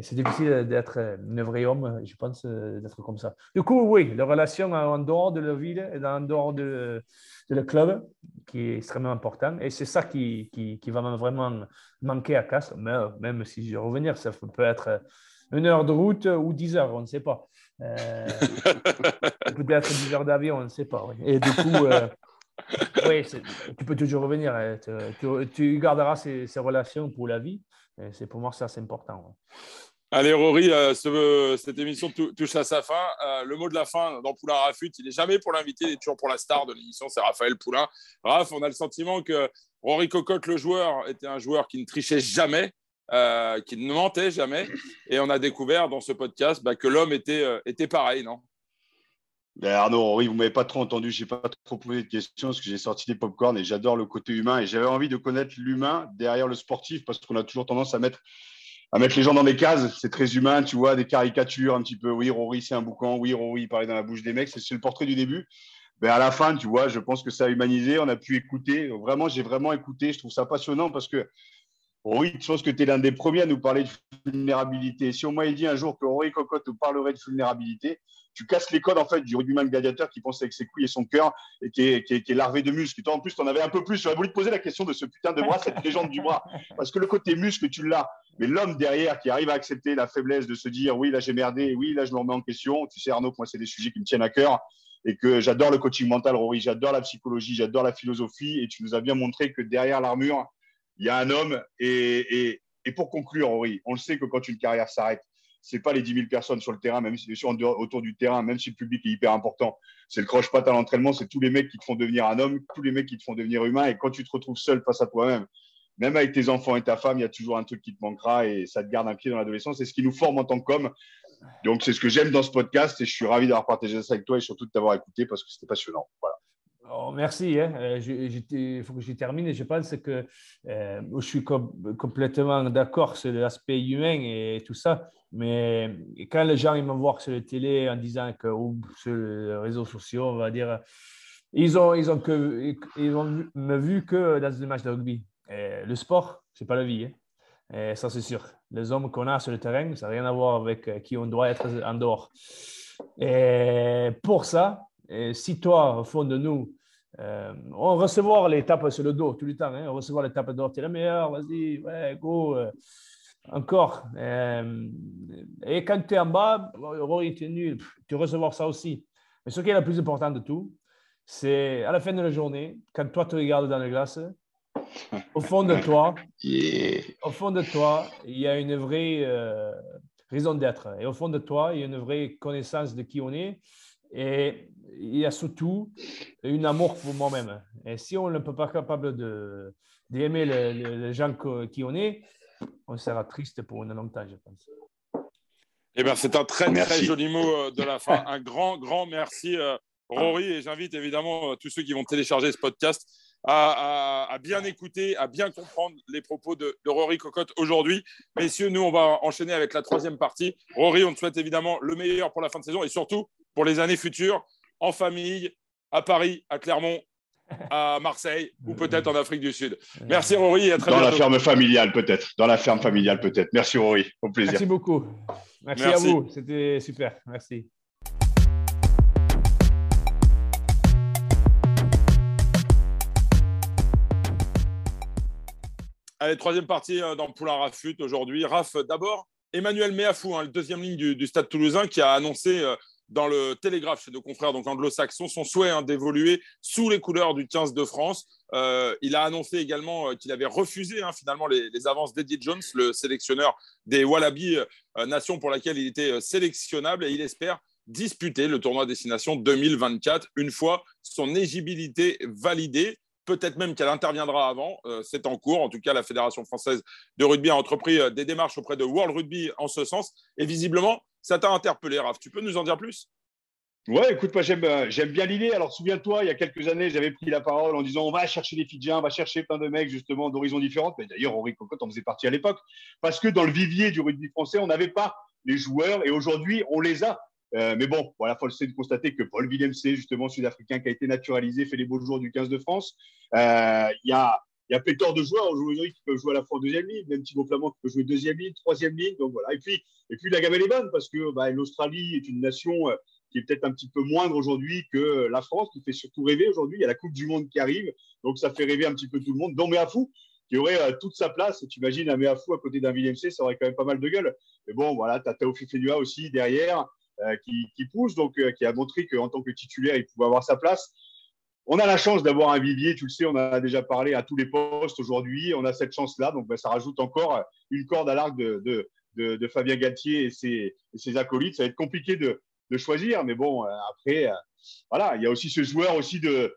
c'est difficile d'être un vrai homme, je pense, euh, d'être comme ça. Du coup, oui, la relation en dehors de la ville et en dehors de, de le club, qui est extrêmement important. Et c'est ça qui, qui, qui, va vraiment manquer à. Mais, même si je vais revenir, ça peut être une heure de route ou dix heures, on ne sait pas. Euh, Peut-être dix heures d'avion, on ne sait pas. Et du coup, euh, oui, tu peux toujours revenir. Hein. Tu, tu, garderas ces, ces relations pour la vie. C'est pour moi ça c'est important. Allez Rory, euh, cette émission touche à sa fin. Euh, le mot de la fin dans Poulain Rafut, il n'est jamais pour l'invité, il est toujours pour la star de l'émission, c'est Raphaël Poulain. Raph, on a le sentiment que Rory Cocotte, le joueur, était un joueur qui ne trichait jamais, euh, qui ne mentait jamais. Et on a découvert dans ce podcast bah, que l'homme était, était pareil, non? Ben Arnaud, oui, vous m'avez pas trop entendu, je n'ai pas trop posé de questions parce que j'ai sorti des pop-corn et j'adore le côté humain et j'avais envie de connaître l'humain derrière le sportif parce qu'on a toujours tendance à mettre, à mettre les gens dans des cases. C'est très humain, tu vois, des caricatures un petit peu. Oui, Rory, c'est un boucan. Oui, Rory, il parlait dans la bouche des mecs. C'est le portrait du début. Mais ben, à la fin, tu vois, je pense que ça a humanisé. On a pu écouter. Vraiment, j'ai vraiment écouté. Je trouve ça passionnant parce que oui, je pense que tu es l'un des premiers à nous parler de vulnérabilité. Si on m'avait dit un jour que Rory Cocotte nous parlerait de vulnérabilité, tu casses les codes en fait du rugbyman gladiateur qui pense avec ses couilles et son cœur et qui est, larvé de muscles. toi, en plus, tu en avais un peu plus. J'aurais voulu te poser la question de ce putain de bras, cette légende du bras. Parce que le côté muscle, tu l'as. Mais l'homme derrière qui arrive à accepter la faiblesse de se dire oui, là j'ai merdé, oui, là je me remets en question. Tu sais, Arnaud, moi, c'est des sujets qui me tiennent à cœur et que j'adore le coaching mental, Rory, j'adore la psychologie, j'adore la philosophie et tu nous as bien montré que derrière l'armure, il y a un homme. Et, pour conclure, oui, on le sait que quand une carrière s'arrête, c'est pas les 10 000 personnes sur le terrain, même si sûr autour du terrain, même si le public est hyper important. C'est le croche-patte à l'entraînement, c'est tous les mecs qui te font devenir un homme, tous les mecs qui te font devenir humain. Et quand tu te retrouves seul face à toi-même, même avec tes enfants et ta femme, il y a toujours un truc qui te manquera et ça te garde un pied dans l'adolescence. C'est ce qui nous forme en tant qu'homme. Donc, c'est ce que j'aime dans ce podcast et je suis ravi d'avoir partagé ça avec toi et surtout de t'avoir écouté parce que c'était passionnant. Voilà. Oh, merci. Hein. Euh, il faut que je termine. Je pense que euh, je suis complètement d'accord sur l'aspect humain et tout ça. Mais quand les gens ils me voient sur la télé en disant que ou sur les réseaux sociaux, on va dire, ils ont, ils ont, que, ils ont me vu que dans une match de rugby. le sport, c'est pas la vie. Hein. Ça, c'est sûr. Les hommes qu'on a sur le terrain, ça n'a rien à voir avec euh, qui on doit être en dehors. Et pour ça, si toi, au fond de nous, euh, on recevoir les tapes sur le dos tout le temps, hein, on recevoir les tapes de dos, tu es la meilleure, vas-y, ouais, go, euh, encore. Euh, et quand tu es en bas, tu es nul, tu recevoir ça aussi. Mais ce qui est le plus important de tout, c'est à la fin de la journée, quand toi tu regardes dans la glace, au fond de toi, au fond de toi, il y a une vraie raison d'être. Et au fond de toi, il y a une vraie connaissance de qui on est. Et il y a surtout un amour pour moi-même. Et si on ne peut pas capable d'aimer les, gens qui on est, on sera triste pour une longue temps, je pense. Eh bien, c'est un très, très joli mot euh, de la fin. Un grand, grand merci, euh, Rory. Et j'invite évidemment euh, tous ceux qui vont télécharger ce podcast à, bien écouter, à bien comprendre les propos de, de Rory Cocotte aujourd'hui. Messieurs, nous, on va enchaîner avec la troisième partie. Rory, on te souhaite évidemment le meilleur pour la fin de saison et surtout pour les années futures en famille, à Paris, à Clermont, à Marseille ou peut-être en Afrique du Sud. Merci Rory et à très Dans bientôt. la ferme familiale peut-être. Dans la ferme familiale peut-être. Merci Rory. Au plaisir. Merci beaucoup. Merci, Merci. à vous. C'était super. Merci. Allez, troisième partie euh, dans Poulain Rafut aujourd'hui. Raph, d'abord, Emmanuel Méafou, hein, le deuxième ligne du, du Stade toulousain, qui a annoncé euh, dans le Télégraphe chez nos confrères donc anglo-saxons son souhait hein, d'évoluer sous les couleurs du 15 de France. Euh, il a annoncé également euh, qu'il avait refusé hein, finalement les, avances d'Eddie Jones, le sélectionneur des Wallabies, euh, nation pour laquelle il était sélectionnable, et il espère disputer le tournoi Destination 2024 une fois son éligibilité validée. Peut-être même qu'elle interviendra avant. C'est en cours. En tout cas, la Fédération française de rugby a entrepris des démarches auprès de World Rugby en ce sens. Et visiblement, ça t'a interpellé, Raph. Tu peux nous en dire plus? Ouais, écoute, moi j'aime, euh, j'aime bien l'idée. Alors souviens-toi, il y a quelques années, j'avais pris la parole en disant on va chercher des Fidjiens, on va chercher plein de mecs justement d'horizons différents. Mais d'ailleurs, Henri Cocotte en faisait partie à l'époque. Parce que dans le vivier du rugby français, on n'avait pas les joueurs et aujourd'hui, on les a. Euh, mais bon, voilà, faut le de constater que Paul Villemc, justement sud-africain, qui a été naturalisé, fait les beaux jours du 15 de France. Euh, Il y a il y a pléthore de joueurs aujourd'hui qui peuvent jouer à la fois en deuxième ligne, même Thibaut Flamand qui peut jouer deuxième ligne, troisième ligne. Donc voilà. Et puis, et puis la gamme est bonne parce que bah, l'Australie est une nation euh, qui est peut-être un petit peu moindre aujourd'hui que la France, qui fait surtout rêver aujourd'hui. Il y a la Coupe du Monde qui arrive, donc ça fait rêver un petit peu tout le monde. Dont Méafou, qui aurait euh, toute sa place. Tu imagines un Méafou à côté d'un Villemc, ça aurait quand même pas mal de gueule. Mais bon, voilà, tu as aussi derrière euh, qui, pousse, donc euh, qui a montré qu'en tant que titulaire, il pouvait avoir sa place. On a la chance d'avoir un vivier, tu le sais, on a déjà parlé à tous les postes aujourd'hui. On a cette chance-là, donc ben, ça rajoute encore une corde à l'arc de, de, de, Fabien Galtier et ses, ses, acolytes. Ça va être compliqué de, choisir, mais bon, euh, après, euh, voilà, il y a aussi ce joueur aussi de,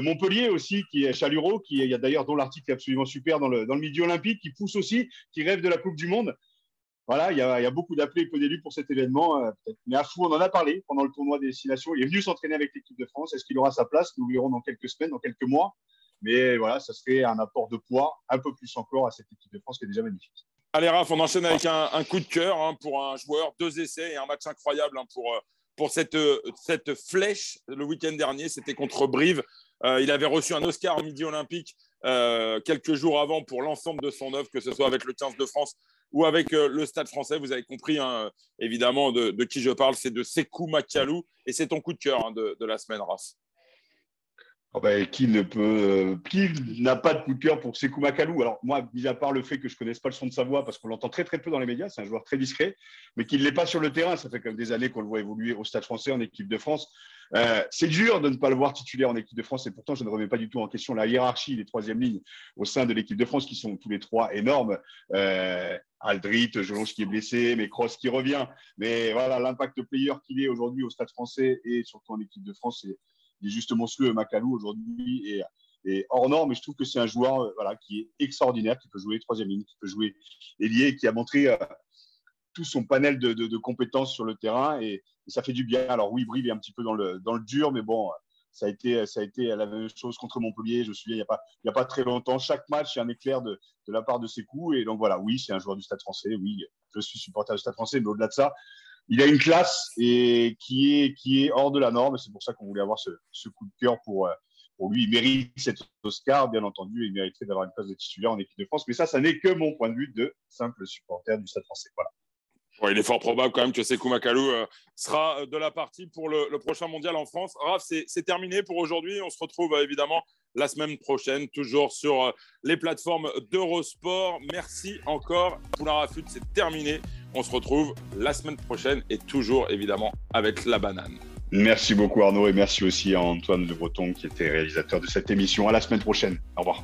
Montpellier aussi, qui est Chaluro, qui il y a d'ailleurs dont l'article est absolument super dans le, dans le Olympique, qui pousse aussi, qui rêve de la Coupe du Monde. Voilà, il y a, y a beaucoup d'appelés et peu d'élus pour cet événement. Euh, mais à fou, on en a parlé pendant le tournoi des destinations. Il est venu s'entraîner avec l'équipe de France. Est-ce qu'il aura sa place? Nous verrons dans quelques semaines, dans quelques mois. Mais voilà, ça serait un apport de poids un peu plus encore à cette équipe de France qui est déjà magnifique. Allez, Raph, on enchaîne avec un, coup de cœur hein, pour un joueur, deux essais et un match incroyable hein, pour, pour cette, cette flèche le week-end dernier. C'était contre Brive. Euh, il avait reçu un Oscar au Midi Olympique euh, quelques jours avant pour l'ensemble de son œuvre, que ce soit avec le 15 de France ou avec euh, le Stade français. Vous avez compris, hein, évidemment, de, qui je parle. C'est de Sekou Makalou. Et c'est ton coup de cœur hein, de, de, la semaine, Raph. Oh ben, euh, qui n'a pas de coup de cœur pour Sekou Makalou? Alors moi, mis à part le fait que je connaisse pas le son de sa voix, parce qu'on l'entend très très peu dans les médias, c'est un joueur très discret, mais qu'il ne l'est pas sur le terrain. Ça fait quand même des années qu'on le voit évoluer au Stade Français en équipe de France. Euh, c'est dur de ne pas le voir titulaire en équipe de France, et pourtant je ne remets pas du tout en question la hiérarchie des troisième lignes au sein de l'équipe de France, qui sont tous les trois énormes. Euh, Aldrit, Jelonge qui est blessé, mais Cross qui revient. Mais voilà, l'impact player qu'il est aujourd'hui au Stade Français et surtout en équipe de France, c'est il est juste monstrueux. Macalou aujourd'hui est, est, hors norme, mais je trouve que c'est un joueur euh, voilà, qui est extraordinaire, qui peut jouer troisième ligne, qui peut jouer ailier, qui a montré euh, tout son panel de, compétences sur le terrain et, et, ça fait du bien. Alors oui, Brive est un petit peu dans le, dur, mais bon, ça a été, ça a été la même chose contre Montpellier. Je me souviens, il n'y a, pas, y a pas très longtemps, chaque match, il y a un éclair de, de la part de ses coups. Et donc voilà, oui, c'est un joueur du Stade français. Oui, je suis supporter du Stade français, mais au-delà de ça, il a une classe et qui est, qui est hors de la norme. C'est pour ça qu'on voulait avoir ce, coup de cœur pour, pour lui. Il mérite cet Oscar, bien entendu. Il mériterait d'avoir une place de titulaire en équipe de France. Mais ça, ça n'est que mon point de vue de simple supporter du Stade français. Voilà. Il est fort probable quand même que Sekou Makalou euh, sera de la partie pour le, prochain mondial en France. Raph, c'est terminé pour aujourd'hui. On se retrouve euh, évidemment la semaine prochaine, toujours sur euh, les plateformes d'Eurosport. Merci encore. Poulain Rafut, c'est terminé. On se retrouve la semaine prochaine et toujours évidemment avec la banane. Merci beaucoup Arnaud et merci aussi à Antoine Le Breton qui était réalisateur de cette émission. À la semaine prochaine. Au revoir.